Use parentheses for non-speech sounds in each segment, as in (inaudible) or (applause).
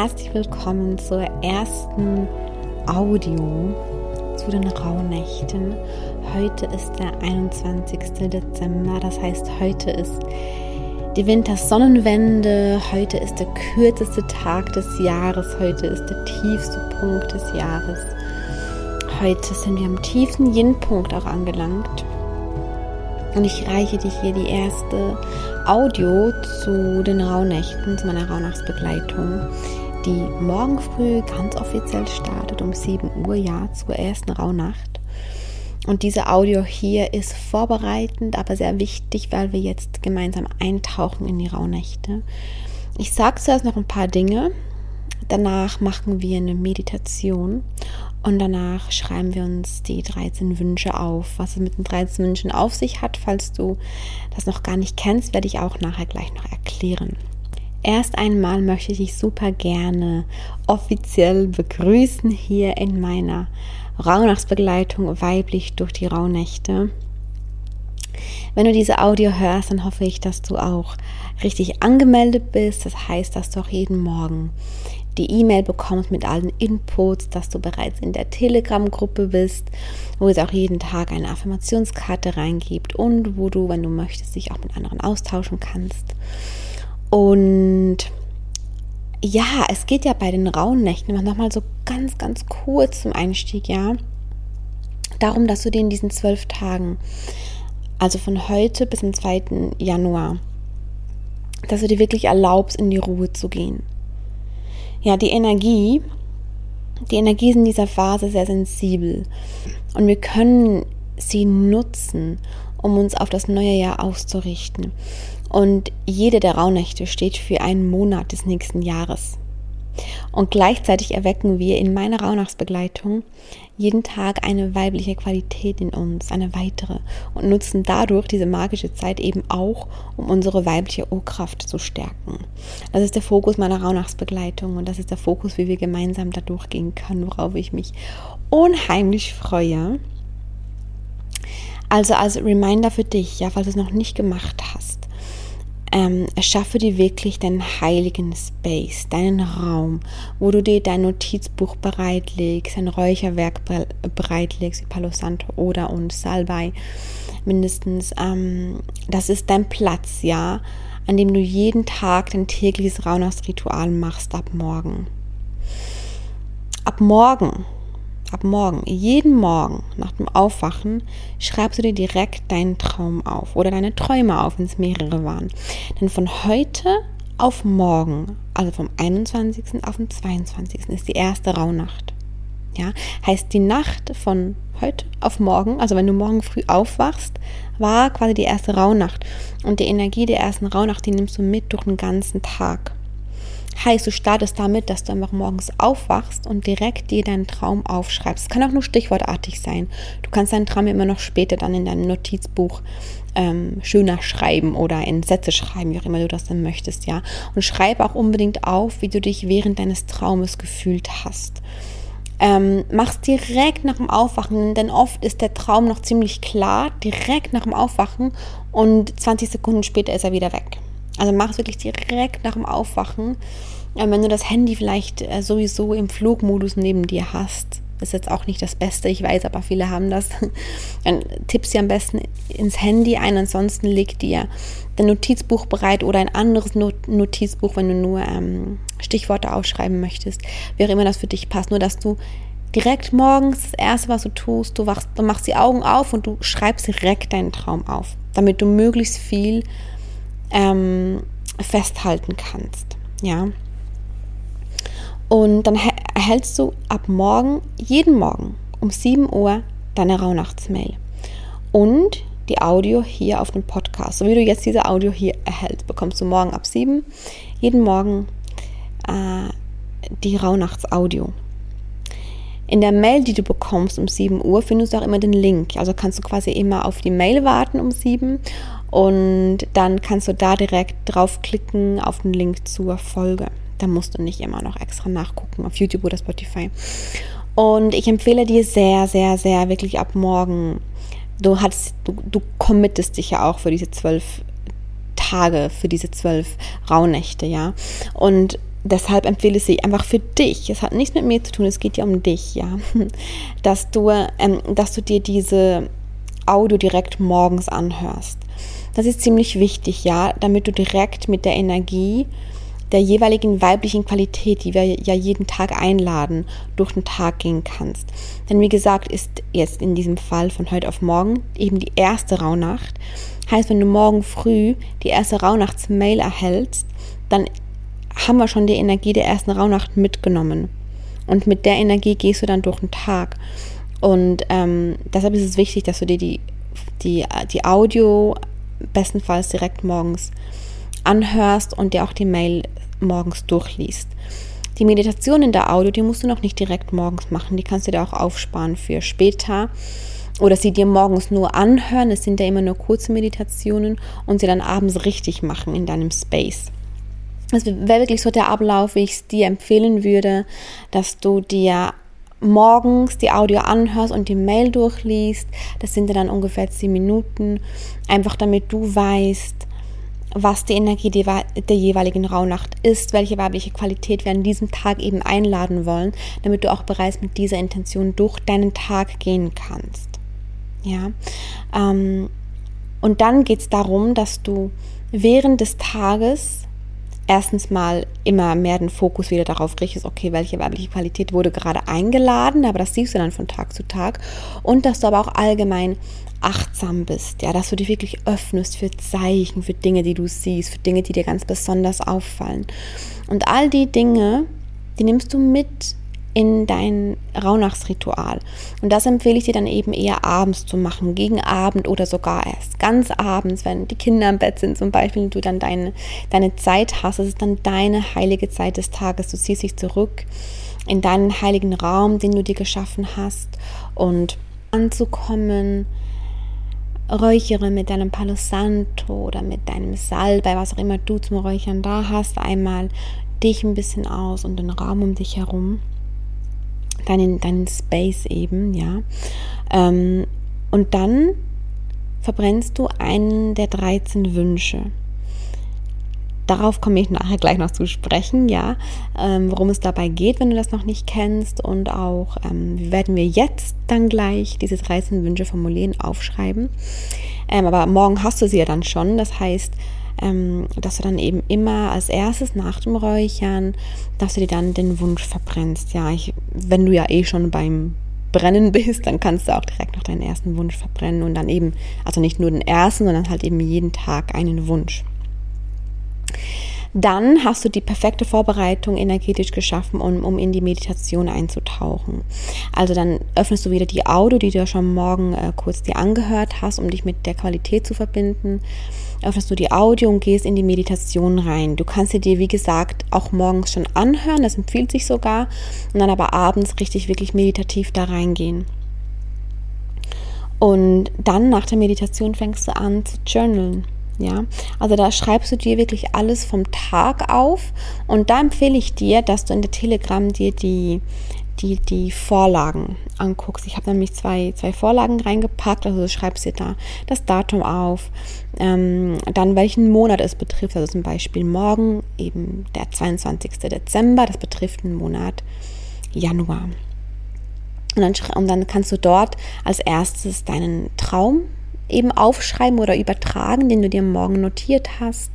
herzlich willkommen zur ersten Audio zu den Rauhnächten. Heute ist der 21. Dezember, das heißt, heute ist die Wintersonnenwende, heute ist der kürzeste Tag des Jahres, heute ist der tiefste Punkt des Jahres. Heute sind wir am tiefsten Yin-Punkt auch angelangt. Und ich reiche dir hier die erste Audio zu den Rauhnächten, zu meiner Rauhnachtsbegleitung, die morgen früh ganz offiziell startet um 7 Uhr, ja, zur ersten Rauhnacht. Und diese Audio hier ist vorbereitend, aber sehr wichtig, weil wir jetzt gemeinsam eintauchen in die Rauhnächte. Ich sage zuerst noch ein paar Dinge. Danach machen wir eine Meditation und danach schreiben wir uns die 13 Wünsche auf. Was es mit den 13 Wünschen auf sich hat, falls du das noch gar nicht kennst, werde ich auch nachher gleich noch erklären. Erst einmal möchte ich dich super gerne offiziell begrüßen hier in meiner Rauhnachtsbegleitung weiblich durch die Rauhnächte. Wenn du diese Audio hörst, dann hoffe ich, dass du auch richtig angemeldet bist. Das heißt, dass du auch jeden Morgen die E-Mail bekommst mit allen Inputs, dass du bereits in der Telegram-Gruppe bist, wo es auch jeden Tag eine Affirmationskarte reingibt und wo du, wenn du möchtest, dich auch mit anderen austauschen kannst. Und ja, es geht ja bei den rauen Nächten nochmal so ganz, ganz kurz zum Einstieg, ja, darum, dass du dir in diesen zwölf Tagen, also von heute bis zum 2. Januar, dass du dir wirklich erlaubst, in die Ruhe zu gehen ja, die Energie, die Energie ist in dieser Phase sehr sensibel und wir können sie nutzen, um uns auf das neue Jahr auszurichten. Und jede der Rauhnächte steht für einen Monat des nächsten Jahres. Und gleichzeitig erwecken wir in meiner Rauhnachtsbegleitung jeden Tag eine weibliche Qualität in uns, eine weitere, und nutzen dadurch diese magische Zeit eben auch, um unsere weibliche Urkraft zu stärken. Das ist der Fokus meiner Rauhnachtsbegleitung und das ist der Fokus, wie wir gemeinsam da durchgehen können, worauf ich mich unheimlich freue. Also als Reminder für dich, ja, falls du es noch nicht gemacht hast, ähm, erschaffe dir wirklich deinen heiligen Space, deinen Raum, wo du dir dein Notizbuch bereitlegst, ein Räucherwerk bereitlegst, wie Palo Santo oder und Salbei mindestens. Ähm, das ist dein Platz, ja, an dem du jeden Tag dein tägliches Rauhnachtsritual machst ab morgen. Ab morgen ab morgen, jeden Morgen nach dem Aufwachen, schreibst du dir direkt deinen Traum auf oder deine Träume auf, wenn es mehrere waren. Denn von heute auf morgen, also vom 21. auf den 22. ist die erste Rauhnacht. Ja, heißt die Nacht von heute auf morgen, also wenn du morgen früh aufwachst, war quasi die erste Rauhnacht. Und die Energie der ersten Rauhnacht, die nimmst du mit durch den ganzen Tag. Heißt, du startest damit, dass du einfach morgens aufwachst und direkt dir deinen Traum aufschreibst. Es kann auch nur stichwortartig sein. Du kannst deinen Traum immer noch später dann in deinem Notizbuch ähm, schöner schreiben oder in Sätze schreiben, wie auch immer du das dann möchtest, ja. Und schreib auch unbedingt auf, wie du dich während deines Traumes gefühlt hast. Ähm, mach's direkt nach dem Aufwachen, denn oft ist der Traum noch ziemlich klar, direkt nach dem Aufwachen und 20 Sekunden später ist er wieder weg. Also mach es wirklich direkt nach dem Aufwachen. Wenn du das Handy vielleicht äh, sowieso im Flugmodus neben dir hast, ist jetzt auch nicht das Beste, ich weiß, aber viele haben das. (laughs) Dann tippst du am besten ins Handy ein, ansonsten leg dir dein Notizbuch bereit oder ein anderes Notizbuch, wenn du nur ähm, Stichworte aufschreiben möchtest, wie auch immer das für dich passt. Nur, dass du direkt morgens das Erste, was du tust, du, wachst, du machst die Augen auf und du schreibst direkt deinen Traum auf, damit du möglichst viel ähm, festhalten kannst. Ja. Und dann erhältst du ab morgen, jeden Morgen um 7 Uhr deine Rauhnachtsmail. Und die Audio hier auf dem Podcast. So wie du jetzt diese Audio hier erhältst, bekommst du morgen ab 7 jeden Morgen äh, die Rauhnachtsaudio. In der Mail, die du bekommst um 7 Uhr, findest du auch immer den Link. Also kannst du quasi immer auf die Mail warten um 7 und dann kannst du da direkt draufklicken auf den Link zur Folge. Da musst du nicht immer noch extra nachgucken auf YouTube oder Spotify. Und ich empfehle dir sehr, sehr, sehr wirklich ab morgen. Du hast, du, du committest dich ja auch für diese zwölf Tage, für diese zwölf Rauhnächte, ja. Und deshalb empfehle ich sie einfach für dich. Es hat nichts mit mir zu tun, es geht ja um dich, ja. (laughs) Dass du, ähm, dass du dir diese Audio direkt morgens anhörst. Das ist ziemlich wichtig, ja, damit du direkt mit der Energie der jeweiligen weiblichen Qualität, die wir ja jeden Tag einladen, durch den Tag gehen kannst. Denn wie gesagt, ist jetzt in diesem Fall von heute auf morgen eben die erste Rauhnacht. Heißt, wenn du morgen früh die erste Rauhnachtsmail erhältst, dann haben wir schon die Energie der ersten Rauhnacht mitgenommen. Und mit der Energie gehst du dann durch den Tag. Und ähm, deshalb ist es wichtig, dass du dir die, die, die Audio bestenfalls direkt morgens anhörst und dir auch die Mail morgens durchliest. Die Meditation in der Audio, die musst du noch nicht direkt morgens machen. Die kannst du dir auch aufsparen für später oder sie dir morgens nur anhören. Es sind ja immer nur kurze Meditationen und sie dann abends richtig machen in deinem Space. Das wäre wirklich so der Ablauf, wie ich es dir empfehlen würde, dass du dir morgens die Audio anhörst und die Mail durchliest. Das sind dann ungefähr zehn Minuten, einfach damit du weißt, was die Energie der jeweiligen Rauhnacht ist, welche weibliche Qualität wir an diesem Tag eben einladen wollen, damit du auch bereits mit dieser Intention durch deinen Tag gehen kannst. Ja, ähm, und dann geht es darum, dass du während des Tages erstens mal immer mehr den Fokus wieder darauf richtest, okay, welche weibliche Qualität wurde gerade eingeladen, aber das siehst du dann von Tag zu Tag und dass du aber auch allgemein achtsam bist, ja, dass du dich wirklich öffnest für Zeichen, für Dinge, die du siehst, für Dinge, die dir ganz besonders auffallen. Und all die Dinge, die nimmst du mit in dein Rauhnachtsritual. Und das empfehle ich dir dann eben eher abends zu machen, gegen Abend oder sogar erst ganz abends, wenn die Kinder im Bett sind zum Beispiel und du dann deine, deine Zeit hast. Das ist dann deine heilige Zeit des Tages. Du ziehst dich zurück in deinen heiligen Raum, den du dir geschaffen hast und anzukommen, räuchere mit deinem Palo Santo oder mit deinem Salbei, was auch immer du zum Räuchern da hast, einmal dich ein bisschen aus und den Raum um dich herum deinen, deinen Space eben, ja. Ähm, und dann verbrennst du einen der 13 Wünsche. Darauf komme ich nachher gleich noch zu sprechen, ja, ähm, worum es dabei geht, wenn du das noch nicht kennst. Und auch ähm, werden wir jetzt dann gleich diese 13 Wünsche formulieren, aufschreiben. Ähm, aber morgen hast du sie ja dann schon. Das heißt, ähm, dass du dann eben immer als erstes nach dem Räuchern, dass du dir dann den Wunsch verbrennst. Ja, ich, wenn du ja eh schon beim Brennen (laughs) bist, dann kannst du auch direkt noch deinen ersten Wunsch verbrennen und dann eben, also nicht nur den ersten, sondern halt eben jeden Tag einen Wunsch dann hast du die perfekte Vorbereitung energetisch geschaffen, um, um in die Meditation einzutauchen. Also dann öffnest du wieder die Audio, die du ja schon morgen äh, kurz dir angehört hast, um dich mit der Qualität zu verbinden. Öffnest du die Audio und gehst in die Meditation rein. Du kannst sie dir, wie gesagt, auch morgens schon anhören, das empfiehlt sich sogar, und dann aber abends richtig, wirklich meditativ da reingehen. Und dann nach der Meditation fängst du an zu journalen. Ja, also da schreibst du dir wirklich alles vom Tag auf und da empfehle ich dir, dass du in der Telegram dir die, die, die Vorlagen anguckst. Ich habe nämlich zwei, zwei Vorlagen reingepackt, also du schreibst dir da das Datum auf, ähm, dann welchen Monat es betrifft, also zum Beispiel morgen eben der 22. Dezember, das betrifft den Monat Januar. Und dann, und dann kannst du dort als erstes deinen Traum eben aufschreiben oder übertragen, den du dir morgen notiert hast.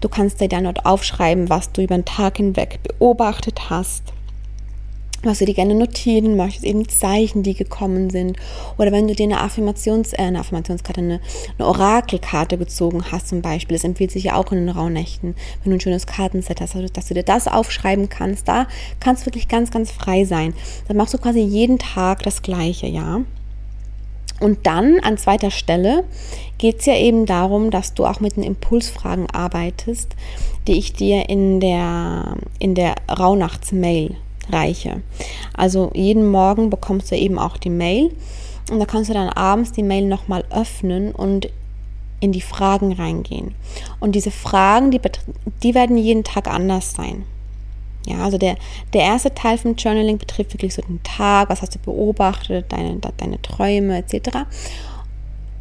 Du kannst dir dann dort aufschreiben, was du über den Tag hinweg beobachtet hast was du dir gerne notieren möchtest, eben Zeichen, die gekommen sind. Oder wenn du dir eine Affirmations, äh, eine Affirmationskarte, eine, eine, Orakelkarte gezogen hast zum Beispiel, das empfiehlt sich ja auch in den Rauhnächten, wenn du ein schönes Kartenset hast, also, dass du dir das aufschreiben kannst, da kannst du wirklich ganz, ganz frei sein. Dann machst du quasi jeden Tag das Gleiche, ja. Und dann an zweiter Stelle geht es ja eben darum, dass du auch mit den Impulsfragen arbeitest, die ich dir in der, in der Rauhnachtsmail reiche. Also jeden Morgen bekommst du eben auch die Mail und da kannst du dann abends die Mail nochmal öffnen und in die Fragen reingehen. Und diese Fragen, die, die werden jeden Tag anders sein. Ja, also der, der erste Teil vom Journaling betrifft wirklich so den Tag, was hast du beobachtet, deine, deine Träume etc.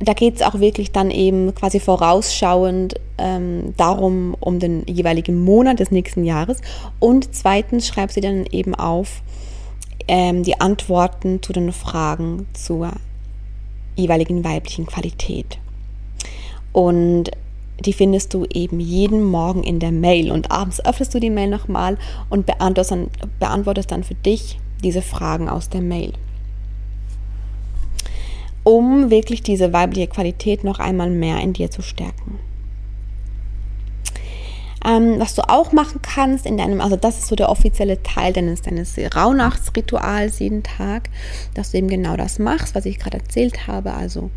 da geht es auch wirklich dann eben quasi vorausschauend ähm, darum, um den jeweiligen Monat des nächsten Jahres. Und zweitens schreibst du dann eben auf ähm, die Antworten zu den Fragen zur jeweiligen weiblichen Qualität. Und die findest du eben jeden Morgen in der Mail. Und abends öffnest du die Mail nochmal und beantwortest dann, beantwortest dann für dich diese Fragen aus der Mail um wirklich diese weibliche Qualität noch einmal mehr in dir zu stärken. Ähm, was du auch machen kannst in deinem, also das ist so der offizielle Teil deines, deines Rauhnachtsrituals jeden Tag, dass du eben genau das machst, was ich gerade erzählt habe, also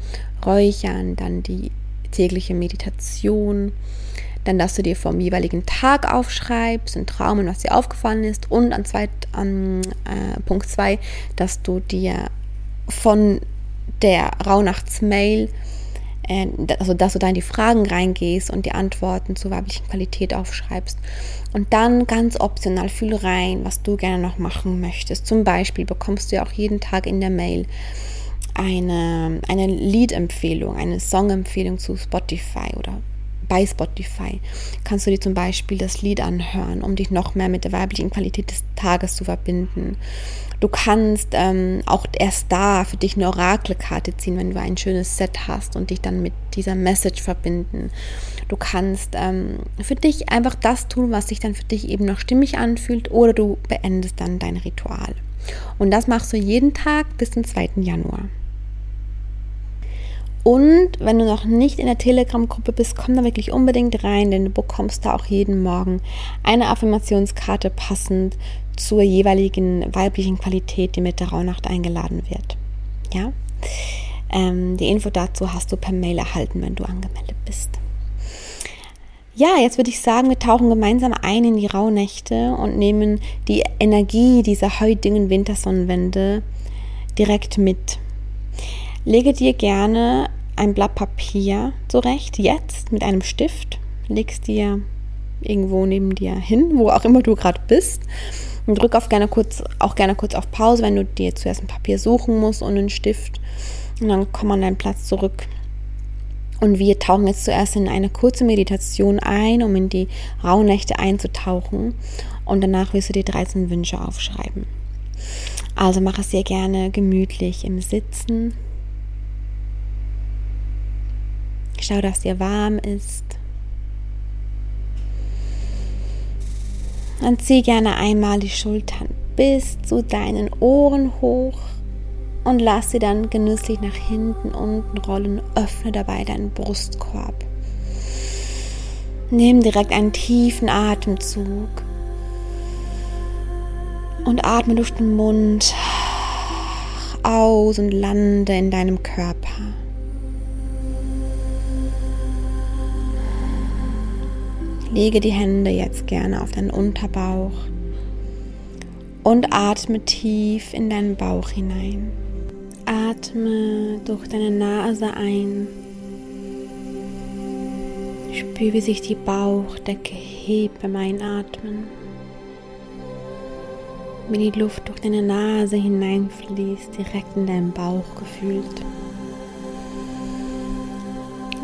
Räuchern, dann die tägliche Meditation, dann, dass du dir vom jeweiligen Tag aufschreibst, ein Traum und was dir aufgefallen ist und an, zweit, an äh, Punkt 2, dass du dir von der Rauhnachtsmail, äh, also dass du da in die Fragen reingehst und die Antworten zur weiblichen Qualität aufschreibst. Und dann ganz optional fühl rein, was du gerne noch machen möchtest. Zum Beispiel bekommst du ja auch jeden Tag in der Mail eine, eine Liedempfehlung, eine Songempfehlung zu Spotify oder bei Spotify kannst du dir zum Beispiel das Lied anhören, um dich noch mehr mit der weiblichen Qualität des Tages zu verbinden. Du kannst ähm, auch erst da für dich eine Orakelkarte ziehen, wenn du ein schönes Set hast und dich dann mit dieser Message verbinden. Du kannst ähm, für dich einfach das tun, was sich dann für dich eben noch stimmig anfühlt, oder du beendest dann dein Ritual. Und das machst du jeden Tag bis zum 2. Januar. Und wenn du noch nicht in der Telegram-Gruppe bist, komm da wirklich unbedingt rein, denn du bekommst da auch jeden Morgen eine Affirmationskarte passend zur jeweiligen weiblichen Qualität, die mit der Rauhnacht eingeladen wird. Ja? Ähm, die Info dazu hast du per Mail erhalten, wenn du angemeldet bist. Ja, jetzt würde ich sagen, wir tauchen gemeinsam ein in die Rauhnächte und nehmen die Energie dieser heutigen Wintersonnenwende direkt mit. Lege dir gerne ein Blatt Papier zurecht, jetzt mit einem Stift, legst dir irgendwo neben dir hin, wo auch immer du gerade bist und drück auf gerne kurz, auch gerne kurz auf Pause, wenn du dir zuerst ein Papier suchen musst und einen Stift. Und dann komm an deinen Platz zurück. Und wir tauchen jetzt zuerst in eine kurze Meditation ein, um in die Rauhnächte einzutauchen. Und danach wirst du dir 13 Wünsche aufschreiben. Also mach es sehr gerne gemütlich im Sitzen. Schau, dass dir warm ist. Dann zieh gerne einmal die Schultern bis zu deinen Ohren hoch und lass sie dann genüsslich nach hinten unten rollen. Öffne dabei deinen Brustkorb. Nimm direkt einen tiefen Atemzug und atme durch den Mund aus und lande in deinem Körper. Lege die Hände jetzt gerne auf deinen Unterbauch und atme tief in deinen Bauch hinein. Atme durch deine Nase ein. Spüre, wie sich die Bauchdecke hebt beim Einatmen. Wie die Luft durch deine Nase hineinfließt, direkt in deinen Bauch gefühlt.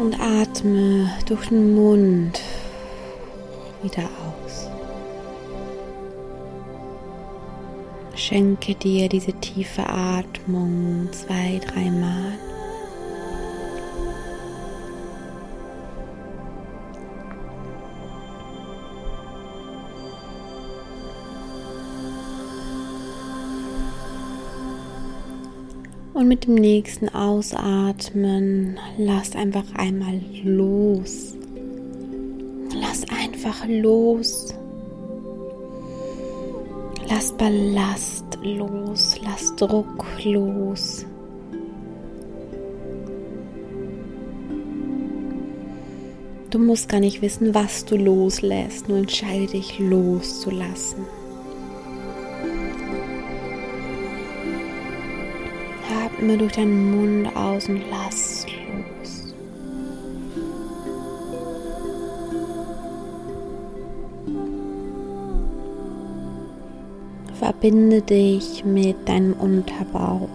Und atme durch den Mund wieder aus. Schenke dir diese tiefe Atmung zwei, dreimal. Und mit dem nächsten Ausatmen lass einfach einmal los einfach los. Lass Ballast los, lass Druck los. Du musst gar nicht wissen, was du loslässt, nur entscheide dich loszulassen. Atme durch deinen Mund aus und lass Verbinde dich mit deinem Unterbauch.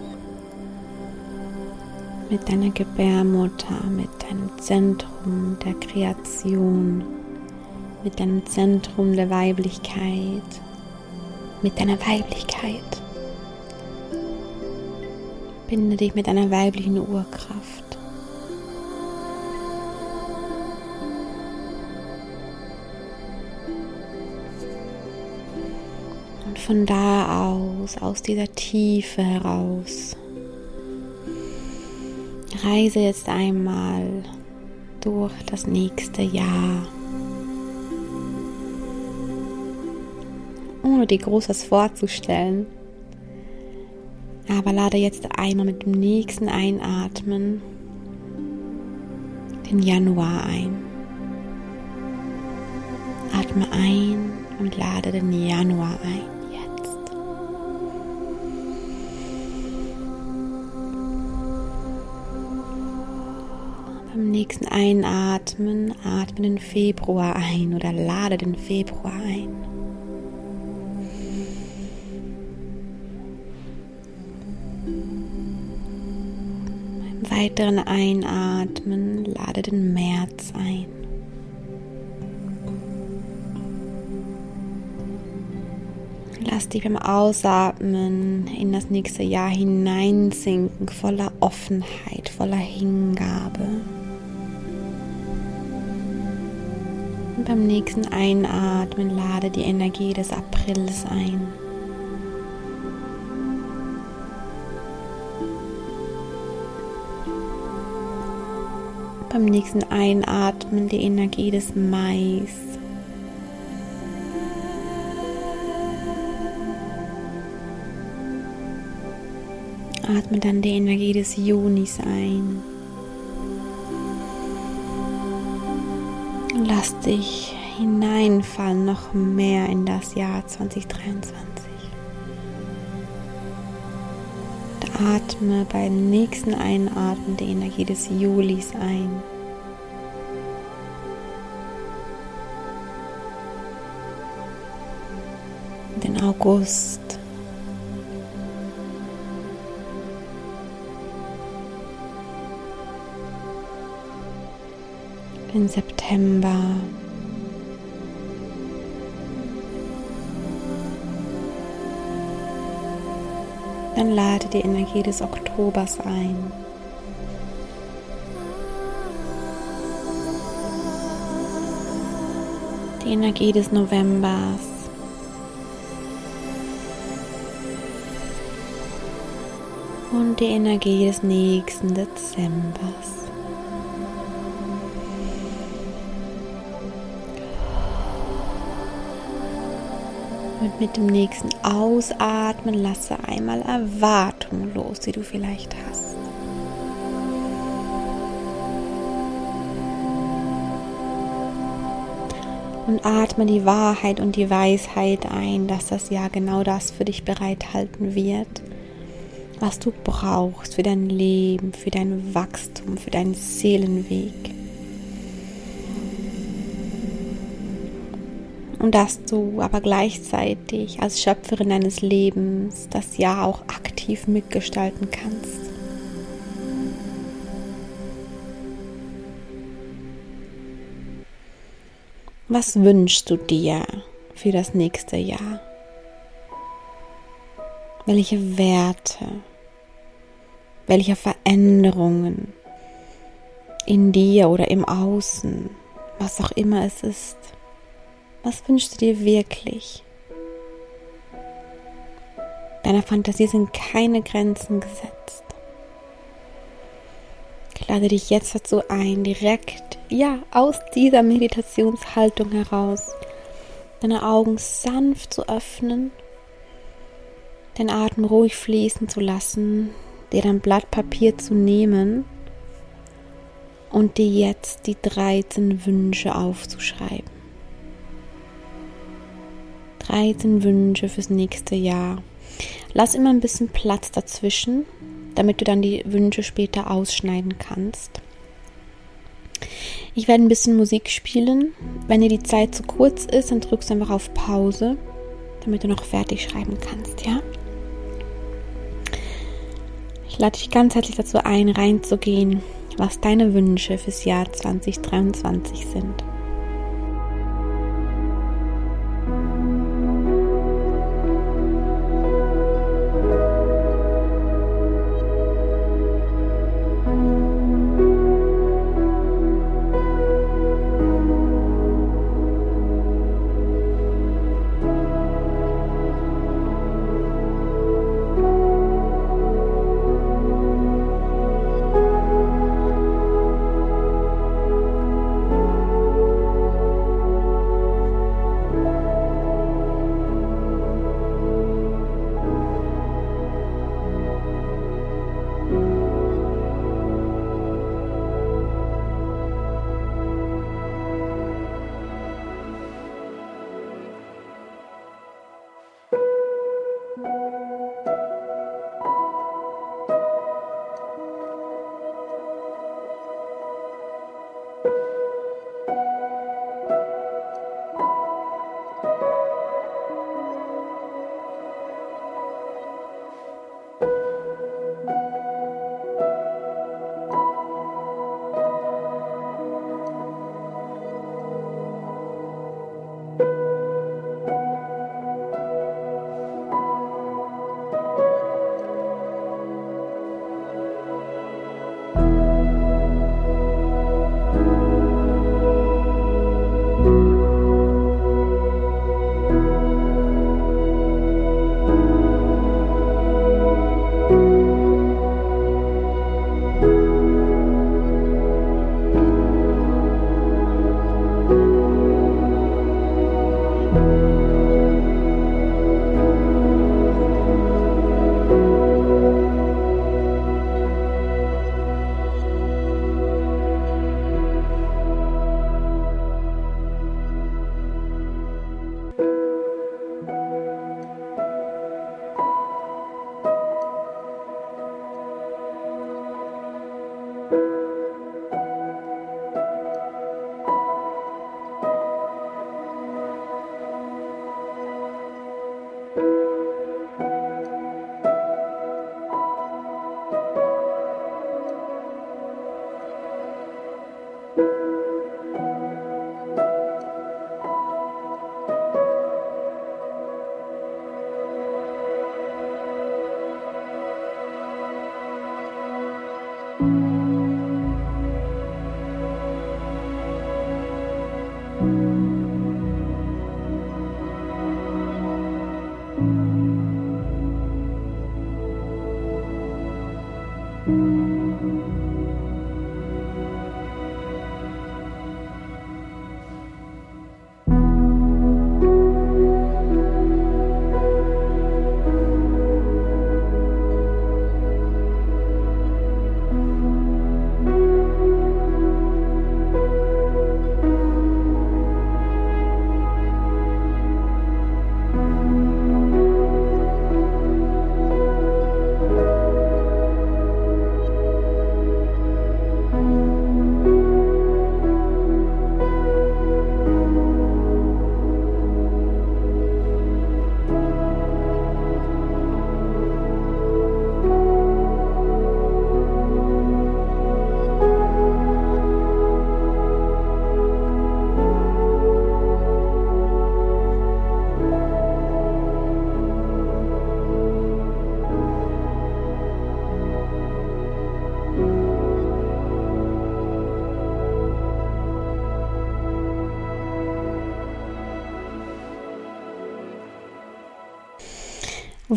mit deiner Gebärmutter, mit deinem Zentrum der Kreation, mit deinem Zentrum der Weiblichkeit, mit deiner Weiblichkeit. Binde dich mit deiner weiblichen Urkraft. Von da aus, aus dieser Tiefe heraus, reise jetzt einmal durch das nächste Jahr. Ohne dir Großes vorzustellen. Aber lade jetzt einmal mit dem nächsten Einatmen den Januar ein. Atme ein und lade den Januar ein. Nächsten Einatmen atme den Februar ein oder lade den Februar ein. Beim weiteren Einatmen lade den März ein. Lass dich beim Ausatmen in das nächste Jahr hineinsinken, voller Offenheit, voller Hingabe. Beim nächsten Einatmen lade die Energie des Aprils ein. Beim nächsten Einatmen die Energie des Mais. Atme dann die Energie des Junis ein. Lass dich hineinfallen noch mehr in das Jahr 2023. Und atme beim nächsten Einatmen die Energie des Julis ein. Den August. Den September. Dann lade die Energie des Oktobers ein. Die Energie des Novembers. Und die Energie des nächsten Dezembers. Mit dem nächsten Ausatmen lasse einmal Erwartungen los, die du vielleicht hast. Und atme die Wahrheit und die Weisheit ein, dass das Jahr genau das für dich bereithalten wird, was du brauchst für dein Leben, für dein Wachstum, für deinen Seelenweg. Und dass du aber gleichzeitig als Schöpferin deines Lebens das Jahr auch aktiv mitgestalten kannst. Was wünschst du dir für das nächste Jahr? Welche Werte, welche Veränderungen in dir oder im Außen, was auch immer es ist, was wünschst du dir wirklich? Deiner Fantasie sind keine Grenzen gesetzt. Ich lade dich jetzt dazu ein, direkt, ja, aus dieser Meditationshaltung heraus, deine Augen sanft zu öffnen, den Atem ruhig fließen zu lassen, dir dein Blatt Papier zu nehmen und dir jetzt die 13 Wünsche aufzuschreiben. 13 Wünsche fürs nächste Jahr. Lass immer ein bisschen Platz dazwischen, damit du dann die Wünsche später ausschneiden kannst. Ich werde ein bisschen Musik spielen. Wenn dir die Zeit zu kurz ist, dann drückst du einfach auf Pause, damit du noch fertig schreiben kannst, ja? Ich lade dich ganz herzlich dazu ein, reinzugehen, was deine Wünsche fürs Jahr 2023 sind.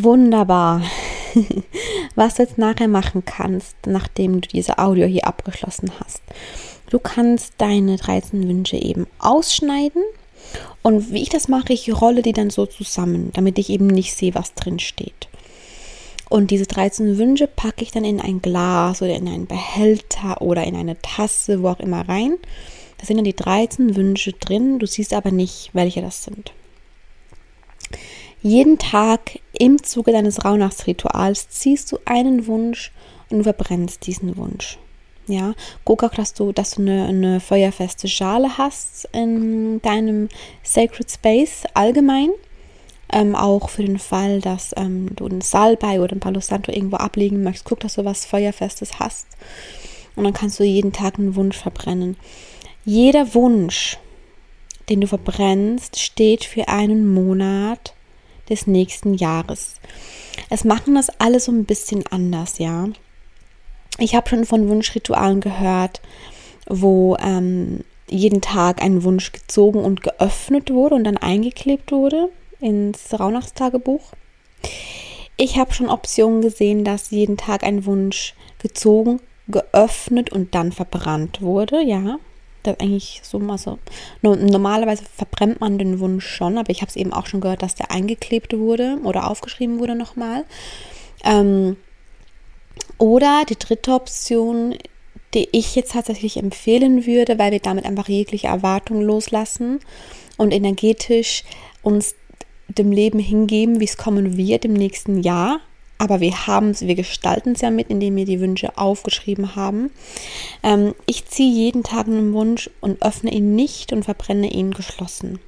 Wunderbar. (laughs) Was du jetzt nachher machen kannst, nachdem du diese Audio hier abgeschlossen hast. Du kannst deine 13 Wünsche eben ausschneiden und wie ich das mache, ich rolle die dann so zusammen, damit ich eben nicht sehe, was drin steht. Und diese 13 Wünsche packe ich dann in ein Glas oder in einen Behälter oder in eine Tasse, wo auch immer rein. Da sind dann die 13 Wünsche drin. Du siehst aber nicht, welche das sind. Jeden Tag im Zuge deines Rauhnachtsrituals ziehst du einen Wunsch und verbrennst diesen Wunsch. Ja, guck auch, dass du, dass du eine, eine feuerfeste Schale hast in deinem Sacred Space allgemein. Ähm, auch für den Fall, dass ähm, du einen Salbei oder ein Palo Santo irgendwo ablegen möchtest. Guck, dass du was Feuerfestes hast. Und dann kannst du jeden Tag einen Wunsch verbrennen. Jeder Wunsch, den du verbrennst, steht für einen Monat des nächsten Jahres. Es machen das alle so ein bisschen anders, ja. Ich habe schon von Wunschritualen gehört, wo ähm, jeden Tag ein Wunsch gezogen und geöffnet wurde und dann eingeklebt wurde ins Rauhnachtstagebuch. Ich habe schon Optionen gesehen, dass jeden Tag ein Wunsch gezogen, geöffnet und dann verbrannt wurde, ja. Das eigentlich so also, normalerweise verbrennt man den Wunsch schon, aber ich habe es eben auch schon gehört, dass der eingeklebt wurde oder aufgeschrieben wurde nochmal. Ähm, oder die dritte Option, die ich jetzt tatsächlich empfehlen würde, weil wir damit einfach jegliche Erwartung loslassen und energetisch uns dem Leben hingeben, wie es kommen wird im nächsten Jahr. Aber wir haben es, wir gestalten es ja mit, indem wir die Wünsche aufgeschrieben haben. Ähm, ich ziehe jeden Tag einen Wunsch und öffne ihn nicht und verbrenne ihn geschlossen.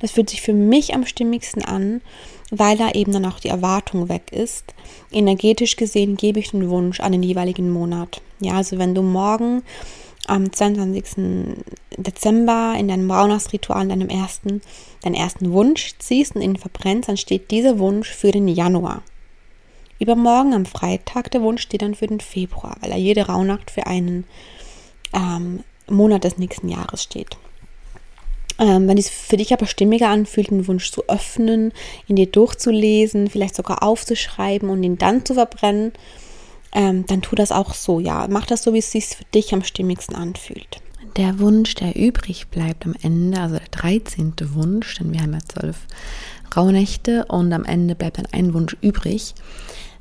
Das fühlt sich für mich am stimmigsten an, weil da eben dann auch die Erwartung weg ist. Energetisch gesehen gebe ich den Wunsch an den jeweiligen Monat. Ja, also wenn du morgen am 22. Dezember in deinem Rauhnachtsritual, in deinem ersten, deinen ersten Wunsch ziehst und ihn verbrennst, dann steht dieser Wunsch für den Januar. Übermorgen am Freitag der Wunsch steht dann für den Februar, weil er jede Rauhnacht für einen ähm, Monat des nächsten Jahres steht. Ähm, wenn es für dich aber stimmiger anfühlt, einen Wunsch zu öffnen, ihn dir durchzulesen, vielleicht sogar aufzuschreiben und ihn dann zu verbrennen, ähm, dann tu das auch so, ja. Mach das so, wie es sich für dich am stimmigsten anfühlt. Der Wunsch, der übrig bleibt am Ende, also der 13. Wunsch, denn wir haben ja zwölf Rauhnächte und am Ende bleibt dann ein Wunsch übrig.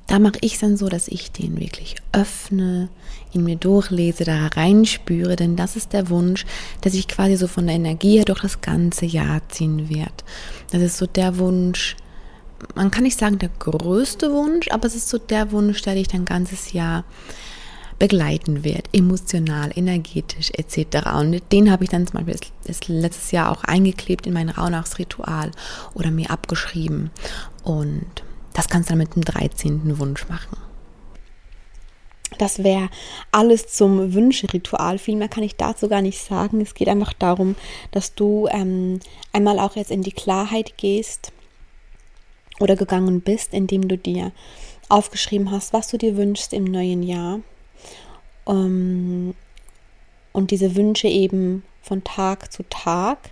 Da mache ich es dann so, dass ich den wirklich öffne, ihn mir durchlese, da reinspüre, denn das ist der Wunsch, der sich quasi so von der Energie her durch das ganze Jahr ziehen wird. Das ist so der Wunsch, man kann nicht sagen der größte Wunsch, aber es ist so der Wunsch, der dich dein ganzes Jahr begleiten wird, emotional, energetisch etc. Und den habe ich dann zum Beispiel letztes Jahr auch eingeklebt in mein Rauhnachtsritual oder mir abgeschrieben. Und das kannst du dann mit dem 13. Wunsch machen. Das wäre alles zum Wünschritual. Viel mehr kann ich dazu gar nicht sagen. Es geht einfach darum, dass du ähm, einmal auch jetzt in die Klarheit gehst oder gegangen bist, indem du dir aufgeschrieben hast, was du dir wünschst im neuen Jahr. Ähm, und diese Wünsche eben von Tag zu Tag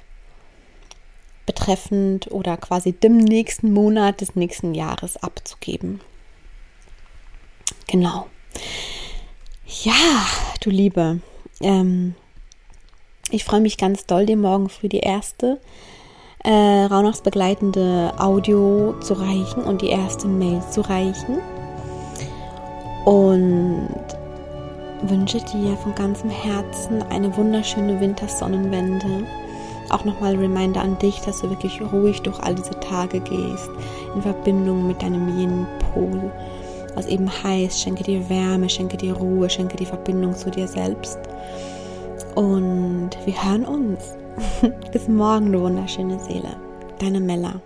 betreffend oder quasi dem nächsten Monat des nächsten Jahres abzugeben. Genau. Ja, du Liebe, ähm, ich freue mich ganz doll, dir morgen früh die erste äh, Rauhnachtsbegleitende Audio zu reichen und die erste Mail zu reichen. Und wünsche dir von ganzem Herzen eine wunderschöne Wintersonnenwende. Auch nochmal Reminder an dich, dass du wirklich ruhig durch all diese Tage gehst, in Verbindung mit deinem Yin-Pol. Was eben heißt, schenke dir Wärme, schenke dir Ruhe, schenke dir Verbindung zu dir selbst. Und wir hören uns. (laughs) Bis morgen, du wunderschöne Seele. Deine Mella.